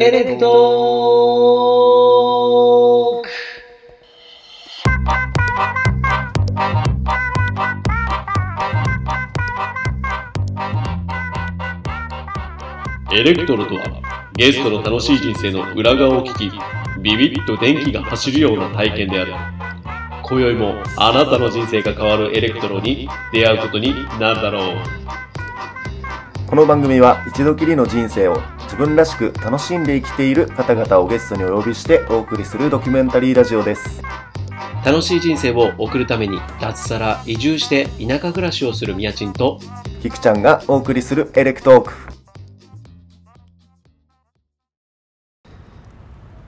エレクトーク。エレクトークとはゲストの楽しい人生の裏側を聞きビビッと電気が走るような体験である。今宵もあなたの人生が変わるエレクトロに出会うことになるだろう。この番組は一度きりの人生を自分らしく楽しんで生きている方々をゲストにお呼びしてお送りするドキュメンタリーラジオです。楽しい人生を送るために脱サラ移住して田舎暮らしをするみやちんとキクちゃんがお送りするエレクトーク。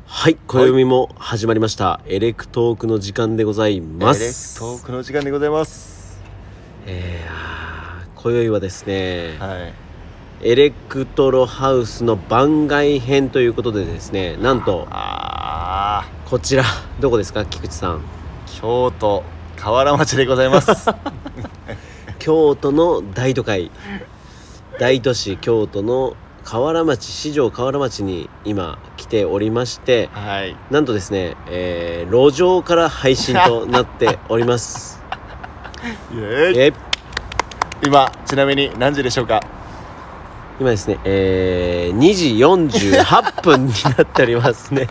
はい今宵も始まりました、エレクトークの時間でございまエレクすトークの時間でございます。えーあー今宵はですね、はいエレクトロハウスの番外編ということでですねなんとあこちらどこですか菊池さん？ー京都河原町でございます。京都の大都会。大都市京都の河原町四条河原町に今来ておりましてはい。なんとですね、えー路上から配信となっております。イエーイ。え今ちなみに何時でしょうか？今ですね、えー2時48分になっておりますね。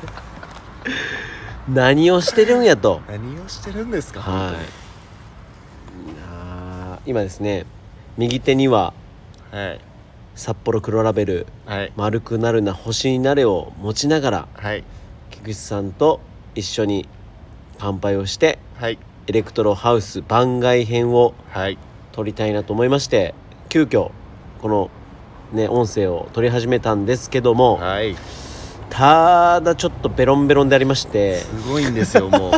何をしてるんやと。何をしてるんですかはい。今ですね右手にははい。札幌黒ラベルはい。丸くなるな星になれを持ちながらはい。菊池さんと一緒に乾杯をしてはい。エレクトロハウス番外編をはい。撮りたいなと思いまして急遽このね音声を撮り始めたんですけどもはい。ただちょっとベロンベロンでありましてすごいんですよも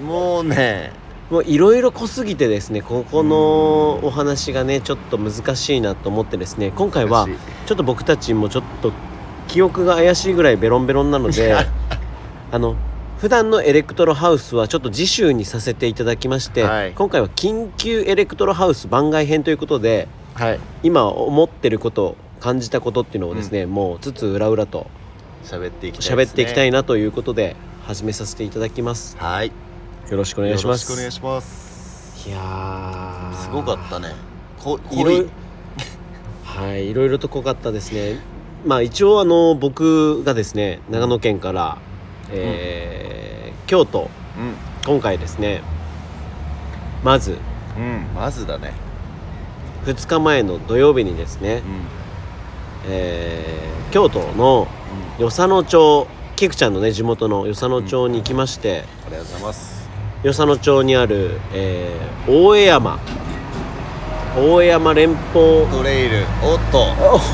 う。もうね。もういろいろ濃すぎてですねここのお話がねちょっと難しいなと思ってですね今回はちょっと僕たちもちょっと記憶が怪しいぐらいベロンベロンなので あの普段のエレクトロハウスはちょっと次週にさせていただきまして、はい。今回は緊急エレクトロハウス番外編ということではい。今思ってること感じたことっていうのをですね、もうつつ裏裏と喋っていきたいね、喋っていきたいなということで始めさせていただきます。はい。よろしくお願いします。よろしくお願いします。いやー。すごかったね。こいろい。ろ はいいろいろと濃かったですね。まあ一応あの僕がですね長野県から、えー京都。う今回ですねまずんうんまずだね2日前の土曜日にですね、うん。えー京都の与謝野町菊ちゃんのね地元の与謝野町に行きまして、ありがとうございます。与謝野町にある、えー大江山。大江山連峰。トレイルおっと。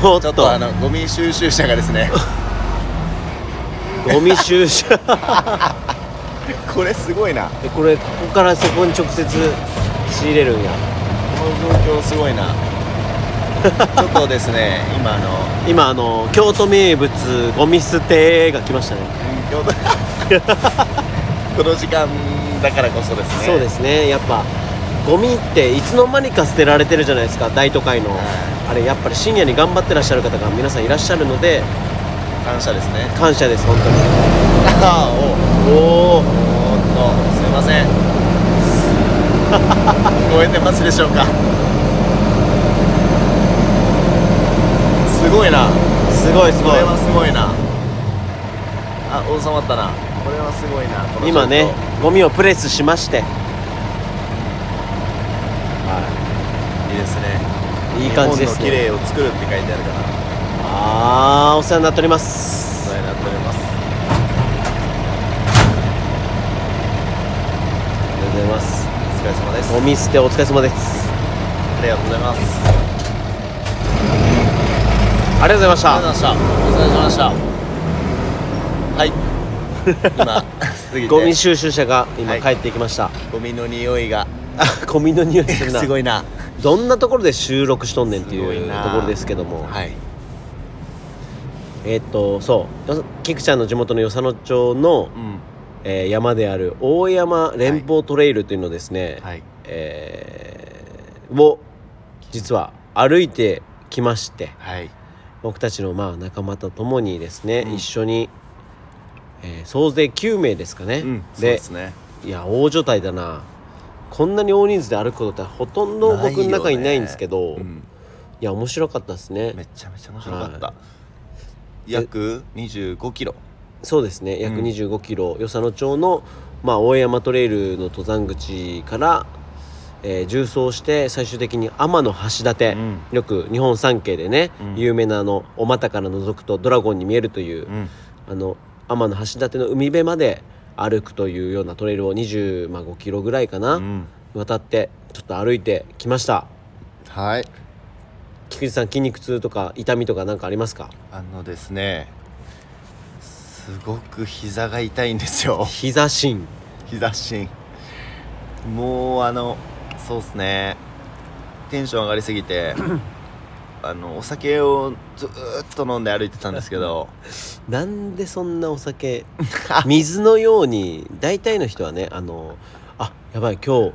おっと。ちょっとあのゴミ収集車がですね。ゴミ収集 これすごいな。えこれここからそこに直接仕入れるんや。この状況すごいな。ちょっとですね 今あの今あの京都名物ゴミ捨てが来ましたね。京都。この時間だからこそですね。そうですね。やっぱゴミっていつの間にか捨てられてるじゃないですか。大都会の、はい。あれやっぱり深夜に頑張ってらっしゃる方が皆さんいらっしゃるので感謝ですね。感謝です本当に。ああおおおっとすいません聞こえてますでしょうかすごいなすごいすごいこれはすごいなあ収まったなこれはすごいな今ねゴミをプレスしましてはいいいですねいい感じです日本の綺麗を作るって書いてあるからああお世話になっておりますお世話になっておりますありがとうございます疲れ様です。ゴミ捨てお疲れ様です。ありがとうございます。ありがとうございました。ありがとうございました。お疲れ様でした。はい。今 ゴミ収集車が今はい。帰っていきました、ゴミの匂いが。あゴミの匂いするな。すごいな。どんなところで収録しとんねんっていうな。ところですけども、はい。えーっとそう。よ菊ちゃんの地元の与謝野町の、うんえー山である大山連峰トレイルというのをですね、はい。えーを実は歩いてきまして、はい。僕たちのまあ仲間と共にですね、うん。一緒に、えー総勢9名ですかね、うんでね。いや大所帯だな。こんなに大人数で歩くことってほとんど僕の中にないんですけどい,、うん。や面白かったですね。めちゃめちゃ面白かった、は約25キロそうですね。約うん。2 5キロ与謝野町の、まあ、大江山トレイルの登山口から、えー縦走して最終的に天橋立、うん。よく日本三景でね、うん。有名なあのお股から覗くとドラゴンに見えるという、うん。あの天橋立の海辺まで歩くというようなトレイルを25キロぐらいかな、うん。渡ってちょっと歩いてきました。はい。菊池さん筋肉痛とか痛みとか何かありますか？あのですねすごく膝が痛いんですよ。膝芯膝しんもうあのそうっすね。テンション上がりすぎて あのお酒をずーっと飲んで歩いてたんですけど。なんでそんなお酒水のように大体の人はねあのあやばい今日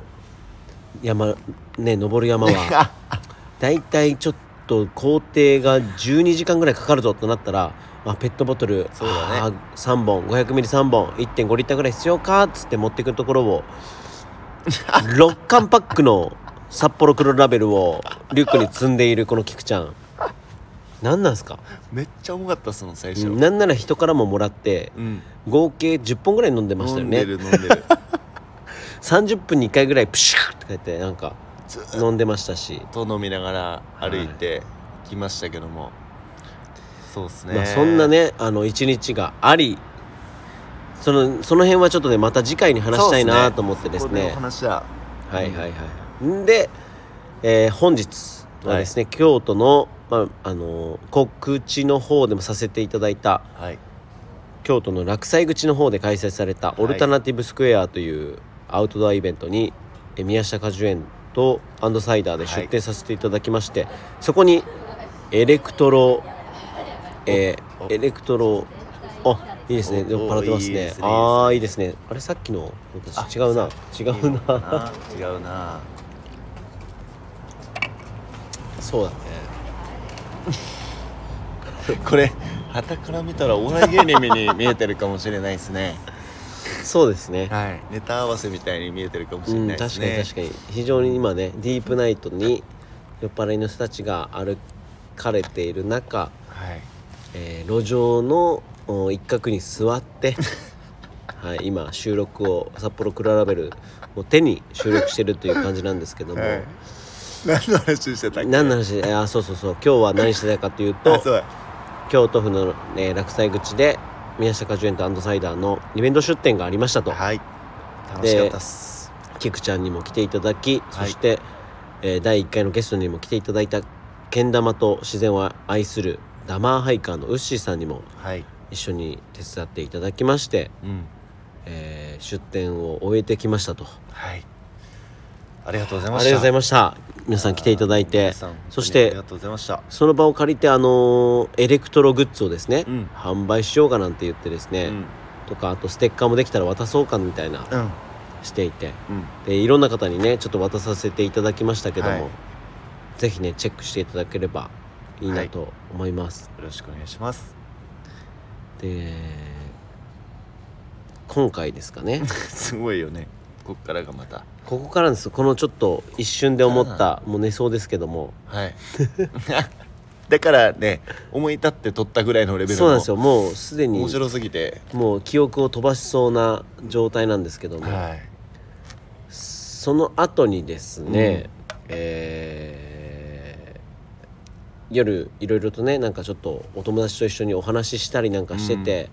山ね登る山は 大体ちょっと工程が12時間ぐらいかかるぞとなったら、あ、ペットボトルそうだね。あ3本 500ml3 本1.5リッターぐらい必要かっつって持ってくるところを 6缶パックの札幌黒ラベルをリュックに積んでいるこの菊ちゃん。何なんすか？めっちゃ重かったその最初、なんなら人からももらってうん。合計10本ぐらい飲んでましたよね。飲んでる飲んでる。30分に1回ぐらいプシューって書いてなんか飲んでましたし、と飲みながら歩いてきましたけども、そうっすね、まあ、そんなねあの一日がありそのその辺はちょっとねまた次回に話したいなと思ってですね。お話は。はいはいはいん。で、えー本日はですね、京都の、まああのー告知の方でもさせていただいたはい。京都の落西口の方で開催されたい。オルタナティブスクエアというアウトドアイベントに、え宮下果樹園とアンドサイダーで出店させていただきまして、そこにエレクトロえーエレクトロ。あいいですね。お酔っ払ってますね。ああいいですね。あれさっきの子たち違うな。違うな。な。違うな。そうだね。これ傍から見たらお笑い芸人に見えてるかもしれないですね。そうですね。はい。ネタ合わせみたいに見えてるかもしれうんないですね、確かに確かに。非常に今ねディープナイトに酔っ払いの人たちが歩かれている中はいえー路上のお一角に座って、はい、今収録を札幌クララベルを手に収録してるという感じなんですけども、はい。何の話してたっけ？何の話？えーあそうそうそう。今日は何してたかというと京都府の、えー落西口で宮下果樹園とアンドサイダーのイベント出店がありましたと。はい。楽しかったっす。菊ちゃんにも来ていただき、はい。そして、えー第1回のゲストにも来ていただいたけん玉と自然を愛するダマーハイカーのウッシーさんにもはい。一緒に手伝っていただきまして、うん。えー出店を終えてきましたと。はい。ありがとうございあました。りがとうございました。皆さん来ていただいてそしてその場を借りてあのーエレクトログッズをですね、うん。販売しようかなんて言ってですね、うん。とかあとステッカーもできたら渡そうかみたいなうん。していてうん。でいろんな方にねちょっと渡させていただきましたけども、はい。ぜひねチェックしていただければいいなと思います、よろしくお願いします。で今回ですかね。すごいよね。こっからがまた。ここからです。このちょっと一瞬で思ったもう寝そうですけども。はい。だからね思い立って撮ったぐらいのレベルのそうなんですよ。もうすでに面白すぎて。もう記憶を飛ばしそうな状態なんですけども、はい。その後にですね、えー夜いろいろとねなんかちょっとお友達と一緒にお話ししたりなんかしてて、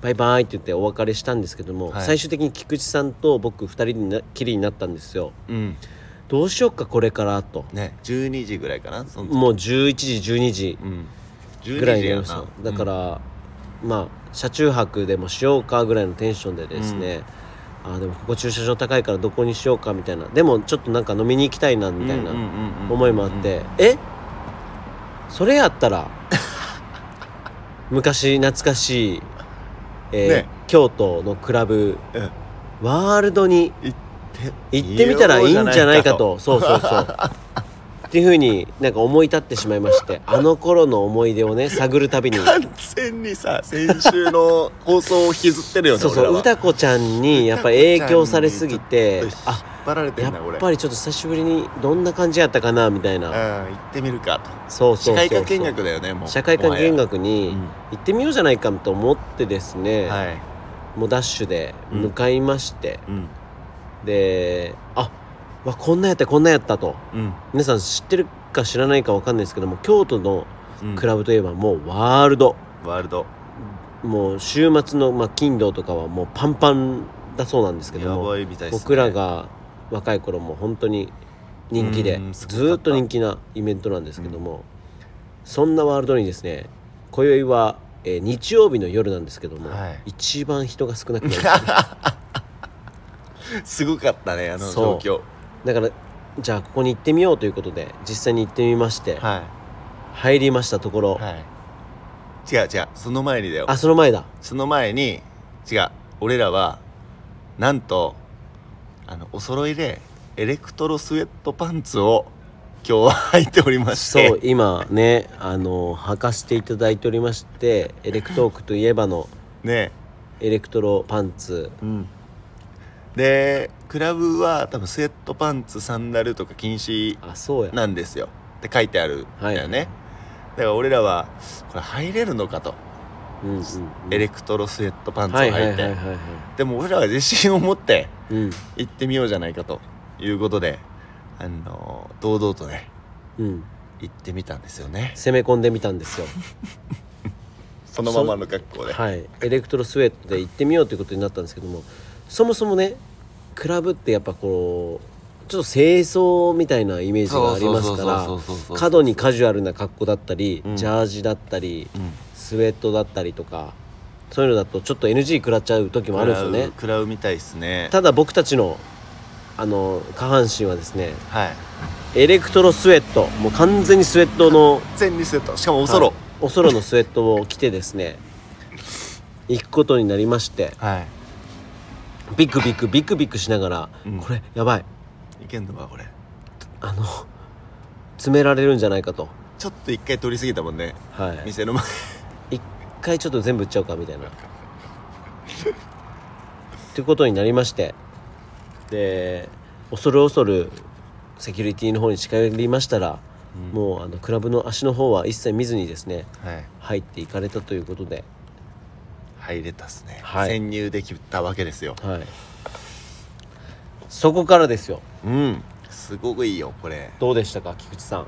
バイバイって言ってお別れしたんですけども、はい。最終的に菊池さんと僕2人になきりになったんですよ。うん。どうしようかこれからと。ね12時ぐらいかな？その時。もう11時12時うん。12ぐらいにななりました。だから、まあ車中泊でもしようかぐらいのテンションでですね、あーでもここ駐車場高いからどこにしようかみたいな。でもちょっとなんか飲みに行きたいなみたいな思いもあって、え？それやったら 昔懐かしい、えーね。京都のクラブうんワールドに行って行ってみたらいいんじゃないかと。そうそうそう。っていうふうになんか思い立ってしまいましてあの頃の思い出をね探るたびに。完全にさ先週の放送を引きずってるよねそうそう歌子ちゃんにやっぱり影響されすぎてあ張られてやんだ俺っぱりちょっと久しぶりにどんな感じやったかなみたいうんな行ってみるかと。そうそうそうそう。社会科見学だよねもう。社会科見学もに行ってみようじゃないかと思ってですね、はい。もうダッシュで向かいまして、うん。であわこんなんやったこんなんやったと。うん。皆さん知ってるか知らないかわかんないですけども京都のうん。クラブといえばもうワールド、ワールド。もう週末の、まあ、金土とかはもうパンパンだそうなんですけどやもばいみたいですね。僕らが若い頃も本当に人気でずーっと人気なイベントなんですけども、そんなワールドにですね今宵は、えー日曜日の夜なんですけども、はい。一番人が少なくなりましたすごかったねあの状況。だからじゃあここに行ってみようということで実際に行ってみまして、は入りましたところ、いはい。違う違うその前にだよ。あその前だ。その前に違う俺らはなんとあのお揃いでエレクトロスウェットパンツを今日は履いておりまして。そう今ねあの履かせていただいておりましてエレクトークといえばのね。エレクトロパンツ。うん。でクラブは多分スウェットパンツサンダルとか禁止あそうや。なんですよ。って書いてあるんだよね、はい。だから俺らはこれ入れるのかと、うんうんうん。エレクトロスウェットパンツをはい履いて、でも俺らは自信を持ってうん。行ってみようじゃないかということであの堂々とねうん。行ってみたんですよね。攻め込んでみたんですよ。そのままの格好で。はい。エレクトロスウェットで行ってみようということになったんですけどもそもそもねクラブってやっぱこうちょっと正装みたいなイメージがありますから過度にカジュアルな格好だったり、うんジャージだったりうんスウェットだったりとかそういうのだとちょっと NG 食らっちゃう時もあるんですよね。食らうみたいですね。ただ僕たちのあの下半身はですねはい。エレクトロスウェットもう完全にスウェットの全リセット。しかもおそろ。はい。おそろのスウェットを着てですね行くことになりまして。はい。ビクビクビクビクしながら、うん。これやばい。いけんのかこれ。あの詰められるんじゃないかと。ちょっと一回取り過ぎたもんね。はい。店の前一回ちょっと全部売っちゃおうかみたいな。っていうことになりまして。で恐る恐るセキュリティの方に近寄りましたら、もうあのクラブの足の方は一切見ずにですねはい。入っていかれたということで。入れたっすね、はい。潜入できたわけですよ。はい。そこからですよ。うん。すごくいいよこれ。どうでしたか菊池さん。は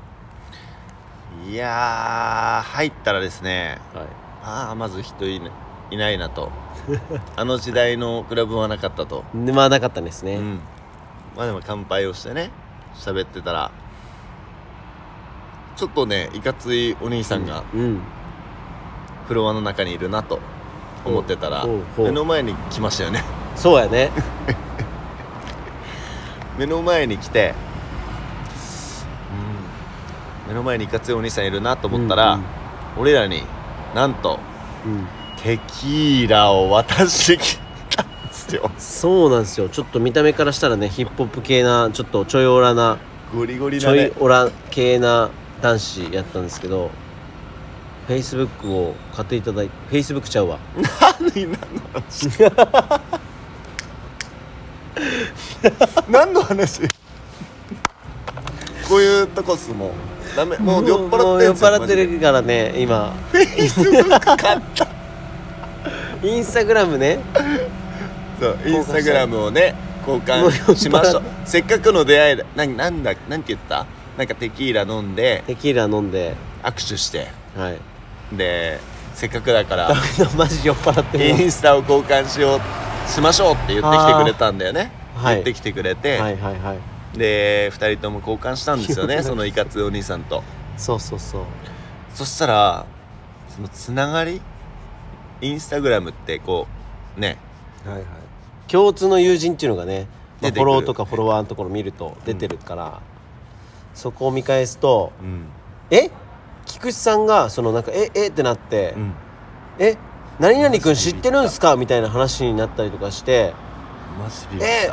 いやー入ったらですねい。ああまず人いないないなと。あの時代のクラブはなかったと、でまあなかったですね、うん。まあでも乾杯をしてね喋ってたらちょっとねいかついお兄さんがうん。フロアの中にいるなと思ってたら目の前に来ましたよね。そうやね。目の前に来て、うん、目の前にいかついお兄さんいるなと思ったら、うん俺らになんとうん。テキーラを渡してきたんですよ。そうなんですよ。ちょっと見た目からしたらねヒップホップ系なちょっとちょいオラなゴリゴリちょいオラ系な男子やったんですけどフェイスブックを買っていただいてフェイスブックちゃうわ。何何の話？何の話？こういうとこっすもうダメもう酔っ払ってんすよ酔っ払ってるからね今。フェイスブック買った。インスタグラムね。そうインスタグラムをね交換しましょう。せっかくの出会いだななんだなんて言った？なんかテキーラ飲んでテキーラ飲んで。握手して。はい。でせっかくだからマジ酔っ払ってるインスタを交換しようしましょうって言ってきてくれたんだよね、はい。言ってきてくれて、はいはいはいで2人とも交換したんですよね そのいかついお兄さんと。そうそうそう。そしたらそのつながり？インスタグラムってこうね。はいはい。共通の友人っていうのがね、まあフォローとかフォロワーのところ見ると出てるから、そこを見返すとうん。え？菊池さんがそのなんかえ？え？ってなって、うん。え？何々君知ってるんすか？みたいな話になったりとかしてえ？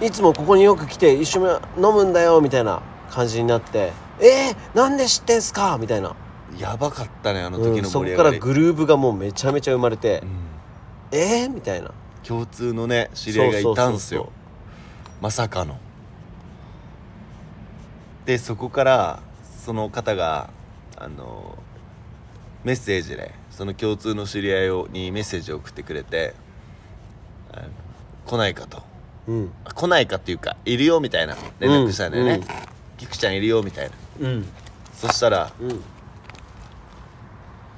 いつもここによく来て一緒に飲むんだよみたいな感じになって「えー、なんで知ってんすか?」みたいな、やばかったねあのうん、時のそこ盛り上がり、からグルーブがもうめちゃめちゃ生まれてうん「えー?」みたいな。共通のね知り合いがいたんすよ。そうまさかの。でそこからその方があのメッセージでその共通の知り合いをにメッセージを送ってくれて来ないかと。そうん。あ来ないかっていうかいるよみたいな。連絡したんだよね、うんうん。ちゃんいるよみたいな。うん。そしたらうん。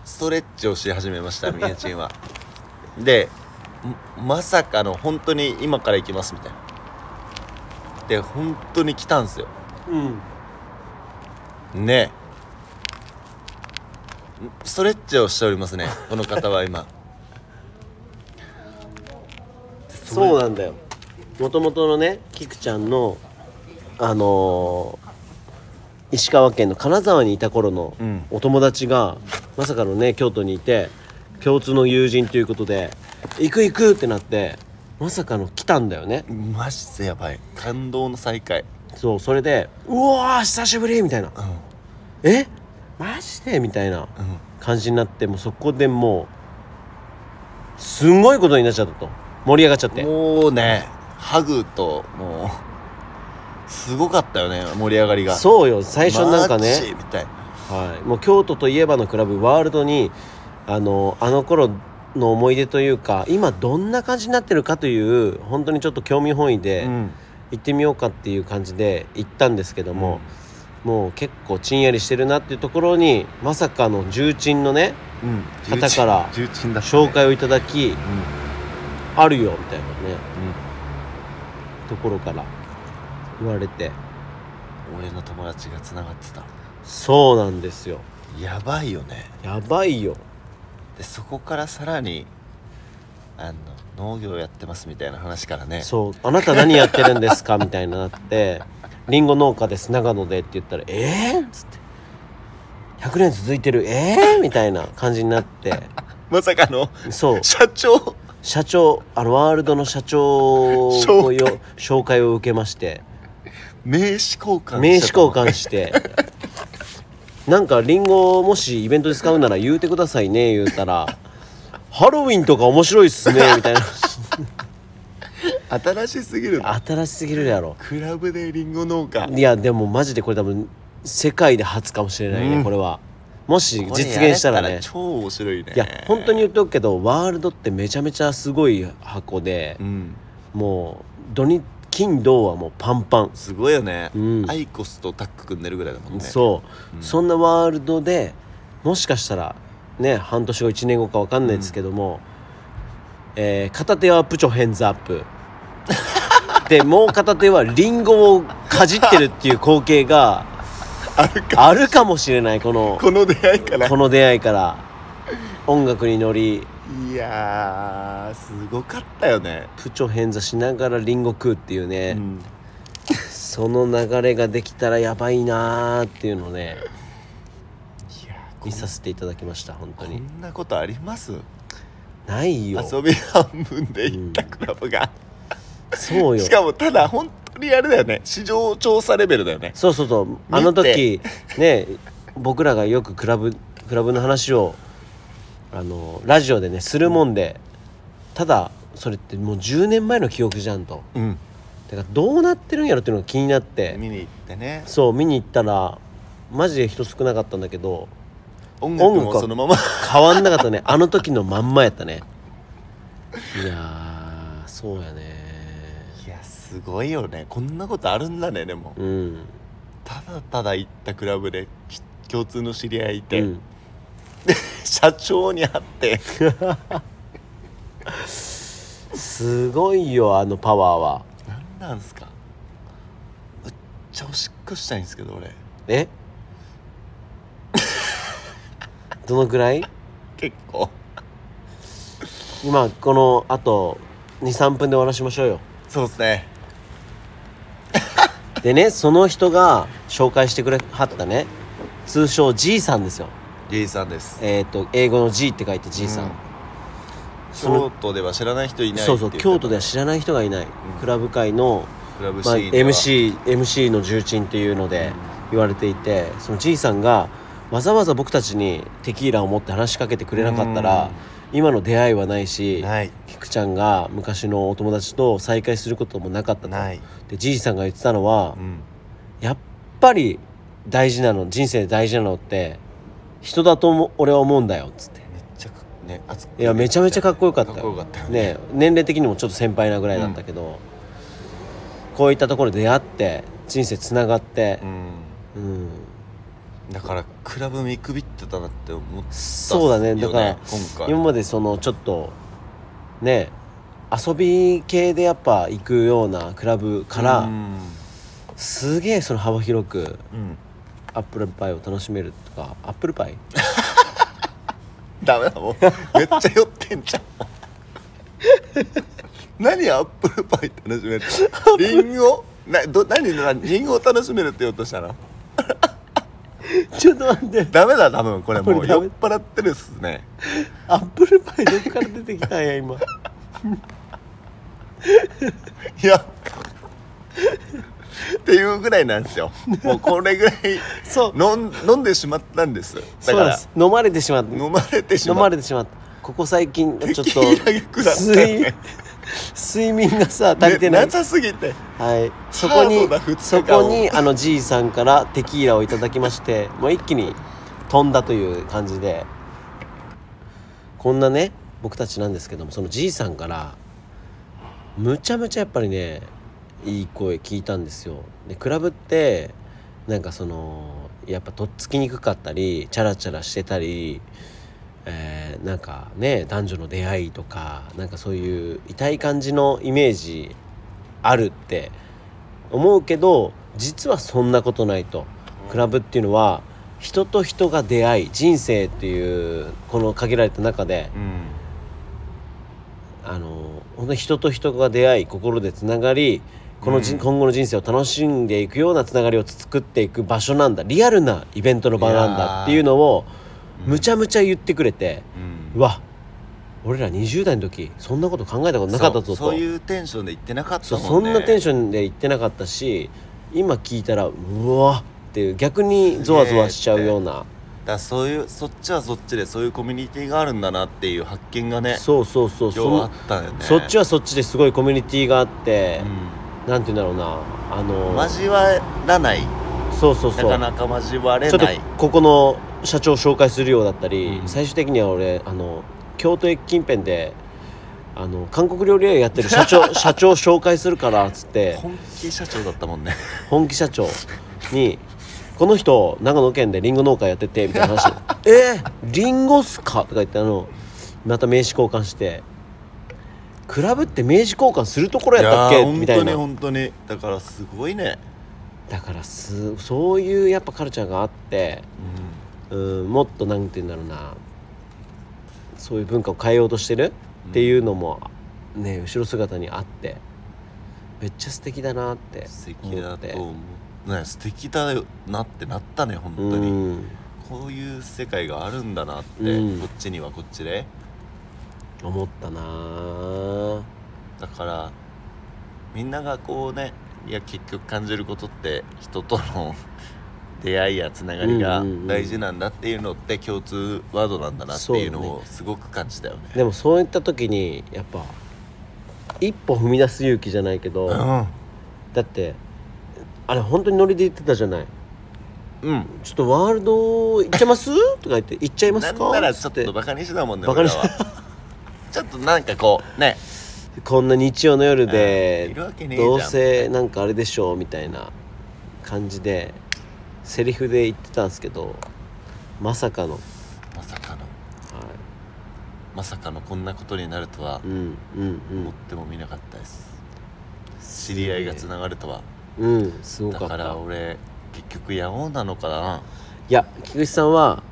ストレッチをし始めましたみやちんは。でんまさかの本当に今から行きますみたいな。で本当に来たんすよ。うん。ね。えストレッチをしておりますねこの方は今。そうなんだよもともとのねキクちゃんのあのー石川県の金沢にいた頃のうん。お友達がまさかのね京都にいて共通の友人ということで「行く行く!」ってなってまさかの来たんだよね。マジでやばい。感動の再会。そうそれで「うわー久しぶり!」みたいな。うん「え？マジで?」みたいなうん。感じになってもうそこでもうすんごいことになっちゃったと。盛り上がっちゃって。もうねハグともうすごかったよね盛り上がりが。そうよ最初なんかね、みたい。はい、もう京都といえばのクラブワールドにあのあの頃の思い出というか今どんな感じになってるかという本当にちょっと興味本位でうん。行ってみようかっていう感じで行ったんですけども、もう結構ちんやりしてるなっていうところにまさかの重鎮のねうん。方から重鎮だったね。紹介をいただきうん。あるよみたいなね。うんところから言われて俺の友達がつながってた。そうなんですよ。やばいよね。やばいよ。でそこからさらにあの農業やってますみたいな話からね。そう「あなた何やってるんですか? 」みたいになって「りんご農家です。長野で」って言ったら「えー?」っつって「100年続いてる。えー?」みたいな感じになって。まさかのそう。社長社長あのワールドの社長をよ紹介。を受けまして。名刺交換。名刺交換して。なんかリンゴもしイベントで使うなら言うてくださいね言うたら「ハロウィンとか面白いっすね」みたいな。新しすぎるな。新しすぎるやろ。クラブでリンゴ農家。いやでもマジでこれ多分世界で初かもしれないね、うん。これはもし実現したらね。超面白いね。いや本当に言っておくけどワールドってめちゃめちゃすごい箱でう、ん。もう土日金土はもうパンパン、すごいよね、うん。アイコスとタッグ組んでるぐらいだもんね。そう、うん。そんなワールドでもしかしたらね半年後1年後か分かんないですけども、えー片手はプチョヘンズアップ。でもう片手はリンゴをかじってるっていう光景があるかあるかもしれないこのこの出会いから。この出会いから。音楽に乗り。いやーすごかったよね、プチョ変座しながらリンゴ食うっていうね、うん。その流れができたらやばいなーっていうのをね見させていただきました本当こにんなことあります？ないよ。遊び半分で行ったクラブが、そうよ。しかもただ本当にあれだよね。市場調査レベルだよね。そうそうそう。あの時ね僕らがよくクラブクラブの話をあのラジオでねするもんでただそれってもう10年前の記憶じゃんと。うん。だからどうなってるんやろっていうのが気になって。見に行ってね。そう見に行ったらマジで人少なかったんだけど音楽もそのまま。変わんなかったね。あの時のまんまやったね。いやーそうやねすごいよね。こんなことあるんだねでも。うん、ただただ行ったクラブでき共通の知り合いいて、うん、社長に会って。すごいよあのパワーは。何なんすか。むっちゃおしっこしたいんですけど俺。え？どのくらい？結構。今このあと23分で終わらしましょうよ。そうですねでねその人が紹介してくれはったね。通称 G さんですよ。ゲイさんです。えっ、と英語の G って書いて G さん、うん。その京都では知らない人いないそうそう京都では知らない人がいない、クラブ界の、クラブまあ、MC, MC の重鎮っていうので、言われていてそのじいさんがわざわざ僕たちにテキーラを持って話しかけてくれなかったら今の出会いはないしない。菊ちゃんが昔のお友達と再会することもなかったと。ない。でじいさんが言ってたのはうん。やっぱり大事なの人生で大事なのって人だと思俺は思うんだよっつって。めっちゃかね熱くい。やめちゃめちゃかっこよかったかっこよかったよね。年齢的にもちょっと先輩なぐらいだったけど、こういったところで出会って人生つながってう、ん。うんだからクラブ見くびってたなって思ったっすそうだねよだから今回。今までそのちょっとね遊び系でやっぱ行くようなクラブから、うんすげえその幅広くうん。アップルパイを楽しめるとかアップルパイ？ダメだもうめっちゃ酔ってんじゃん。何アップルパイ楽しめるリンゴ？など何何リンゴを楽しめるって言おうとしたの？ちょっと待って。ダメだ多分これ。もこれダメ。う酔っ払ってるっすね。アップルパイどっから出てきたんや今。いや。っていうぐらいなんですよ。もうこれぐらいそう。飲ん飲んでしまったんです。だそうからなんです。飲まれてしまった。飲まれてしま飲っまれてしまった。ここ最近ちょっとテキーラったね睡眠がさ足りてない、なさすぎて。はい。そこにそこにあのじいさんからテキーラをいただきまして もう一気に飛んだという感じで。こんなね僕たちなんですけどもそのじいさんからむちゃむちゃやっぱりねいい声聞いたんですよ。でクラブってなんかそのやっぱとっつきにくかったりチャラチャラしてたりえーなんかね男女の出会いとかなんかそういう痛い感じのイメージあるって思うけど実はそんなことないと。クラブっていうのは人と人が出会い人生っていうこの限られた中でうん。あの本当に人と人が出会い心でつながりこのじ、うん。今後の人生を楽しんでいくようなつながりを作っていく場所なんだ。リアルなイベントの場なんだっていうのをうんむちゃむちゃ言ってくれて、うん。うわ俺ら20代の時そんなこと考えたことなかったぞと。そうそういうテンションで言ってなかったもんね。そんなテンションで言ってなかったし今聞いたらうわっていう逆にゾワゾワしちゃうような。だそういうそっちはそっちでそういうコミュニティがあるんだなっていう発見がねそうそうそう。そ今日あのったよね。そっちはそっちですごいコミュニティがあってう、なんて言うんだろうなあのん交わらないそうそうそう。なかなか交われちょっとないここの社長を紹介するようだったり、うん。最終的には俺あの京都駅近辺であの韓国料理屋やってる社長 社長を紹介するからっつって本気社長だったもんね。本気社長に「この人長野県でリンゴ農家やってて」みたいな話「えー、リンゴっすか?」とか言ってあのまた名刺交換して「クラブって名刺交換するところやったっけ?」いやー本当にみたいな。本当に。だからすごいねだからすそういうやっぱカルチャーがあってうんもっとなんて言うんだろうな。そういう文化を変えようとしてるっていうのもね後ろ姿にあってめっちゃ素敵だなって素敵だと思う。ね素敵だよなってなったね本当うにん。こういう世界があるんだなって、うん。こっちにはこっちで。思ったなあだからみんながこうねいや結局感じることって人との出会いやつながりが大事なんだっていうのって共通ワードなんだなっていうのをすごく感じたよね。でもそういった時にやっぱ一歩踏み出す勇気じゃないけど、うん。だってあれ本当にノリで言ってたじゃない。うん。ちょっとワールド行っちゃいます？とか言って行っちゃいますか？なんならちょっとバカにしてたもんね ちょっとなんかこうねこんな日曜の夜でどうせなんかあれでしょうみたいな感じでセリフで言ってたんですけどまさかの、はまさかの。まさかのこんなことになるとはいうんうん。思ってもみなかったです。知り合いがつながるとは。うんうんすごかった。だから俺結局野王なのかな。いや菊池さんは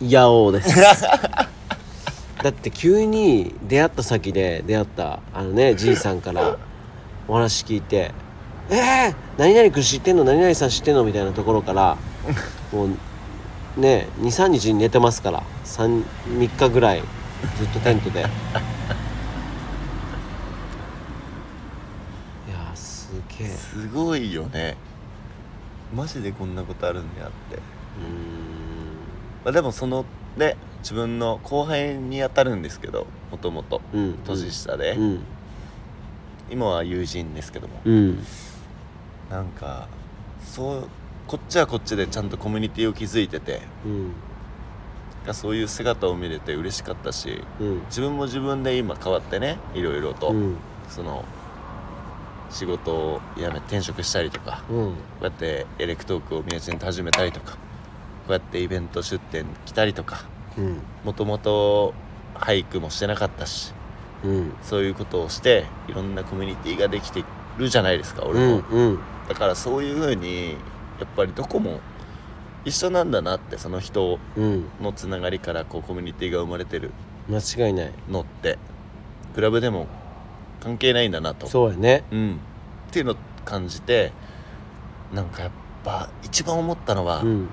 八王です だって急に出会った先で出会ったあのねじいさんからお話聞いて「えー、何々君知ってんの？何々さん知ってんの?」みたいなところからもうね23日に寝てますから 3, 3日ぐらいずっとテントで。いやーすげえ。すごいよね。マジでこんなことあるんだよって、うーん。まあ、でもそのね自分の後輩に当たるんですけどもともと。うん。年下で、うん。今は友人ですけども。うん。なんかそうこっちはこっちでちゃんとコミュニティを築いててうん。そういう姿を見れて嬉しかったしうん。自分も自分で今変わってねいろいろと、うん。その仕事を辞め転職したりとかうん。こうやってエレクトークを宮地で始めたりとかこうやってイベント出店来たりとかうんもともと俳句もしてなかったしうん。そういうことをしていろんなコミュニティができてるじゃないですかう俺も、んうん。だからそういうふうにやっぱりどこも一緒なんだなってその人うん。のつながりからこうコミュニティが生まれてる間違いない。のってクラブでも関係ないんだなと。そうやね。うん、っていうのを感じてなんかやっぱ一番思ったのは、うん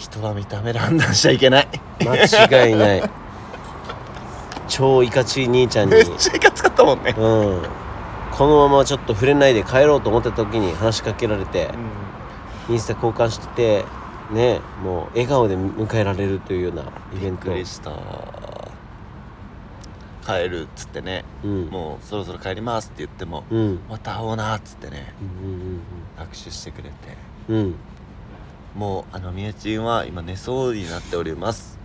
人は見た目で判断しちゃいけない。間違いない。超いかちい兄ちゃんに。めっちゃいかつかったもんね、うん。このままちょっと触れないで帰ろうと思った時に話しかけられてインスタ交換しててねもう笑顔で迎えられるというようなイベびっントくりした。帰るっつってね、うん。もうそろそろ帰りますって言っても、うん。また会おうなっつってねうん握手してくれて。うんうんもうあのみえちんは今寝そうになっております。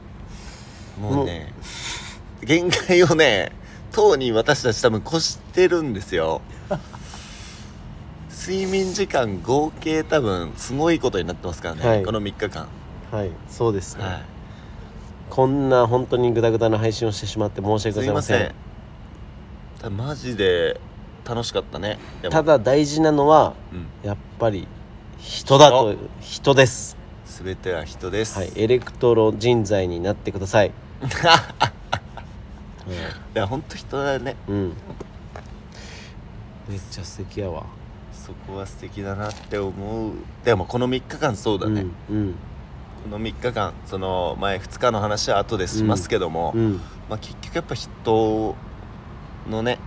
もうね限界をねとうに私たち多分越してるんですよ。睡眠時間合計多分すごいことになってますからね、はい。この3日間。はいそうですね、はい。こんな本当にグダグダな配信をしてしまって申し訳ございません。マジで楽しかったね。ただ大事なのはうん。やっぱり人だと人です。全ては人です、はいエレクトロ人材になってください、いや本当人だね。うん、めっちゃ素敵やわ。そこは素敵だなって思う。でもこの3日間そうだね、うんこの3日間その前2日の話は後でしますけども、うんうん。まあ、結局やっぱ人のね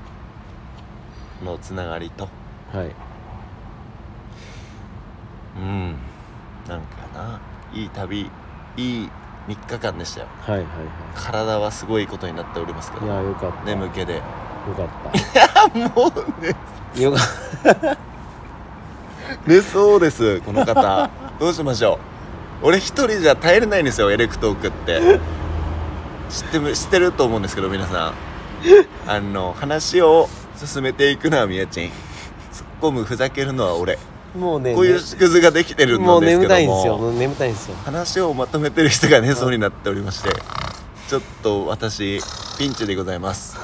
のつながりと。はいうん。なんかないい旅いい3日間でしたよ。はいはいは体はすごいことになっておりますけいいやどよかった。眠気で。よかっもうね。たよか寝そうですこの方。どうしましょう。俺一人じゃ耐えれないんですよエレクトークって。知ってる知ってると思うんですけど皆さん。あの話を進めていくのはみやちん。突っ込むふざけるのは俺もうねこういう縮図ができてるもうのですけども。眠たいんですよ。眠たいんですよ。話をまとめてる人が寝そうになっておりまして。ちょっと私ピンチでございます。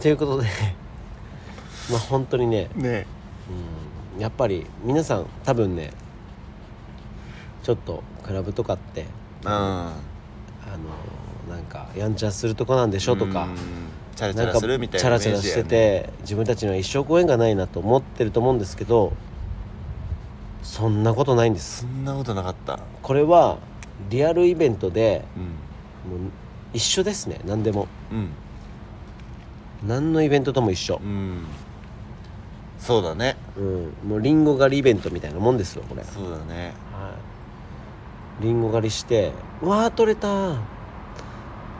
ということでまあ本当にね、ね。うん、やっぱり皆さん多分ねちょっとクラブとかってうんあのなんかやんちゃするとこなんでしょとかうんチャラチャラなんかするみたいチなイメージやねャラチャラしてて自分たちには一生ご縁がないなと思ってると思うんですけどそんなことないんです。そんなことなかった。これはリアルイベントでうん。もう一緒ですね何でも。うん。何のイベントとも一緒。う、ん。そうだね。うん、もうリンゴ狩りイベントみたいなもんですよこれ。そうだね。はい。リンゴ狩りして「うわー取れた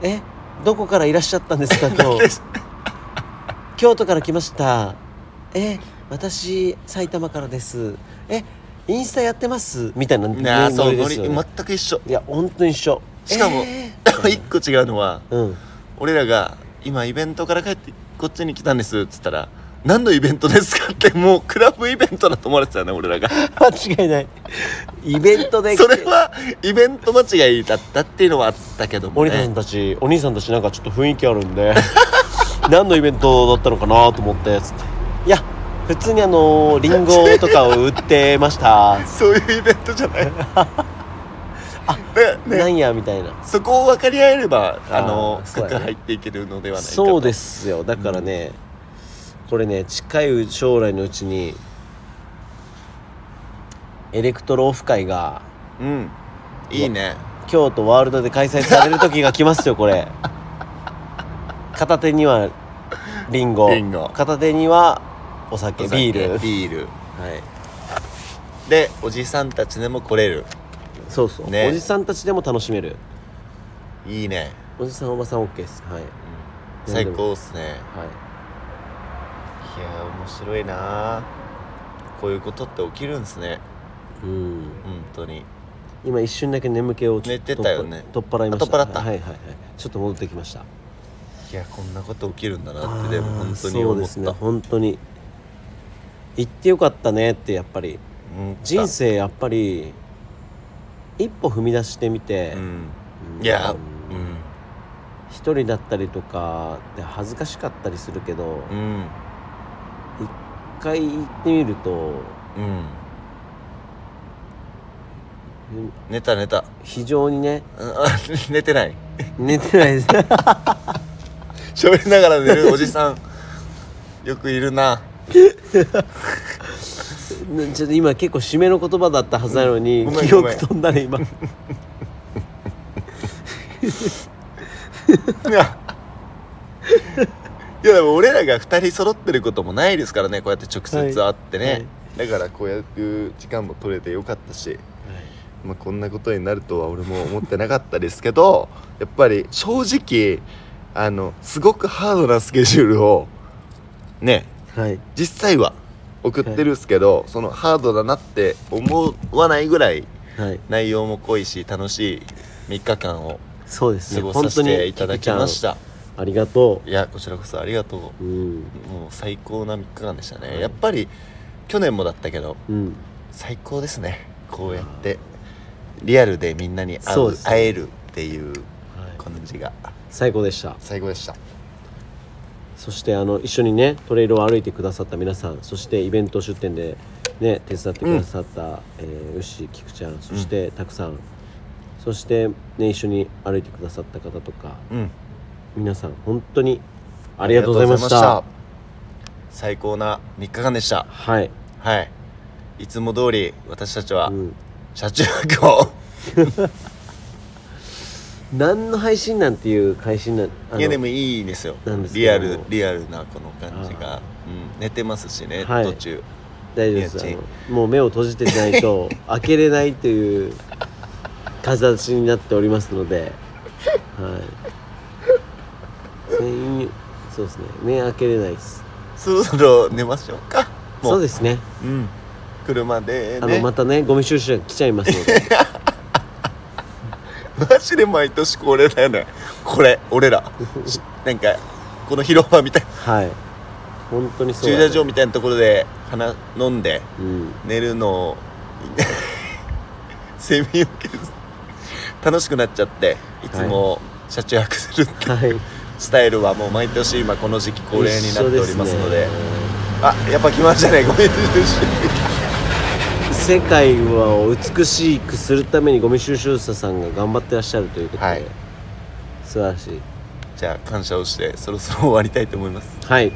え？どこからいらっしゃったんですか 今日。京都から来ました。え私埼玉からです。えインスタやってます？みたいななあノそう全く一緒。いや本当に一緒。しかもえ一個違うのはーうん。俺らが今イベントから帰ってこっちに来たんですっつったら何のイベントですかってもうクラブイベントだと思われてたよね俺らが。間違いない。イベントで。それはイベント間違いだったっていうのはあったけどもお兄さんねたちお兄さんたちなんかちょっと雰囲気あるんで。何のイベントだったのかなと思ってつって。いや普通にあのリンゴとかを売ってました。そういうイベントじゃない。あねなんやみたいな。そこを分かり合えればああの深く入っていけるのではないかと。そうですよ。だからね、これね近い将来のうちにエレクトロオフ会がうん。いいね。京都ワールドで開催される時が来ますよこれ。片手にはリンゴ。リンゴ。片手にはお酒ビール。ビール。はい。でおじさんたちでも来れる。そうそう、ね。おじさんたちでも楽しめる。いいね、おじさんおばさん OK です。はい。最高っすね。はいいやー面白いな。こういうことって起きるんですね。うん。本当に。今一瞬だけ眠気を寝てたよね。取っ払いました。あ取っ払った。はいはいはい。ちょっと戻ってきました。いやこんなこと起きるんだなってでも本当にそうですね。思った。本当に。行ってよかったねってやっぱり。思った。人生やっぱり一歩踏み出してみて、うん。うん。いやうん。一人だったりとかで恥ずかしかったりするけどうん回行ってみるとうん。うん寝た寝た。非常にね 寝てない。寝てないです。喋りながら寝るおじさん。よくいるな。ちょっと今結構締めの言葉だったはずなのに、記憶飛んだね今。いやいやでも俺らが2人揃ってることもないですからねこうやって直接会ってね、はい。だからこうやって時間も取れてよかったし、まあ、こんなことになるとは俺も思ってなかったですけど やっぱり正直あのすごくハードなスケジュールをねはい。実際は送ってるっすけど、そのハードだなって思わないぐらいはい。内容も濃いし楽しい3日間をそうですね過ごさせていただきましたありがといやこちらこそありがとう。ううん。もう最高な3日間でしたね、やっぱり去年もだったけどうん。最高ですね。こうやってリアルでみんなに会そうね。会えるっていうはい。感じが。最高でした。最高でした。そしてあの一緒にねトレイルを歩いてくださった皆さんそしてイベント出店でね手伝ってくださった、えー、牛菊ちゃんそしてたくさんそしてね一緒に歩いてくださった方とかうん皆さん本当にありがとうございました。最高な3日間でした。はい、はい。いつも通り私たちはうん、車中泊を、何の配信なんていう配信なあのいやでもいいですよ。リアルリアルなこの感じが、うん、寝てますしね、はい。途中。大丈夫です。もう目を閉じてないと 開けれないという形になっておりますので。はいそうですね。目開けれないです。そろそろ寝ましょうか。もそうですね。うん。車であねのまたねゴミ収集車来ちゃいますので。マジで毎年恒例だよ。ねこれ俺ら。しなんかこの広場みたい。なはい。本当にそうね車場みたいなところで花飲んでうん。寝るのを睡眠を削る楽しくなっちゃっていつも車中泊するって。はいスタイルはもう毎年今この時期恒例になっておりますので。ね。あやっぱ来ましたね。ごめんなさ世界を美しくするためにゴミ収集車さんが頑張ってらっしゃるということで、はい。素晴らしい。じゃあ感謝をしてそろそろ終わりたいと思います。はい。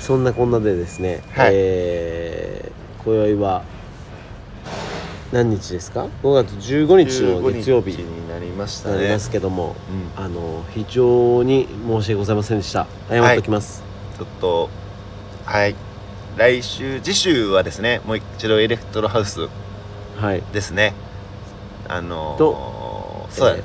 そんなこんなでですね、はい。えー、今宵は何日ですか？5月15日の月曜日。15日。になりましたになりねますけども、うん。あの非常に申し訳ございませんでした。謝っておきます、ちょっとはい。来週次週はですねもう一度エレクトロハウスはい。ですね。あのーとそうや、え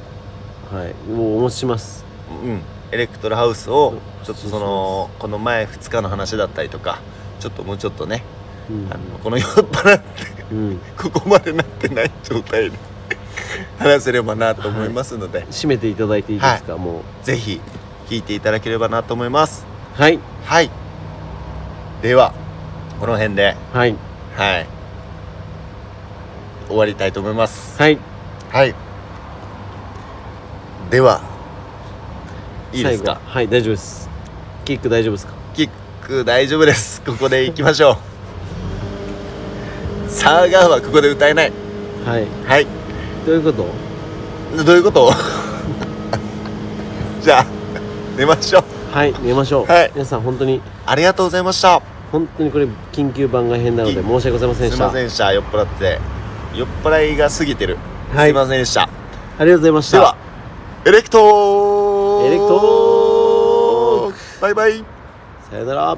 ーはい。もうお持ちします。うん。エレクトロハウスをちょっとそのこの前2日の話だったりとかちょっともうちょっとね、うん。あのこの酔っ払ってうん。ここまでなってない状態で話せればなと思いますので、締めていただいていいですか、もぜひ聞いていただければなと思います。うはい。はい。ではこの辺で。はい。はい。終わりたいと思います。はい。はい。では。いいですか？はい大丈夫です。キック大丈夫ですか？キック大丈夫です。ここで行きましょう。サーガーはここで歌えない。はい。はいどういうこと？どういうこと？じゃあ寝ましょう。はい寝ましょう、はい。皆さん本当にありがとうございました。本当にこれ緊急番外編なのでい申し訳ございませんですした。いませんでした。酔っ払って。酔っ払いが過ぎてる、はい。すいませんでした。ありがとうございました。ではエレクトーエレクトーババイバイ。さよなら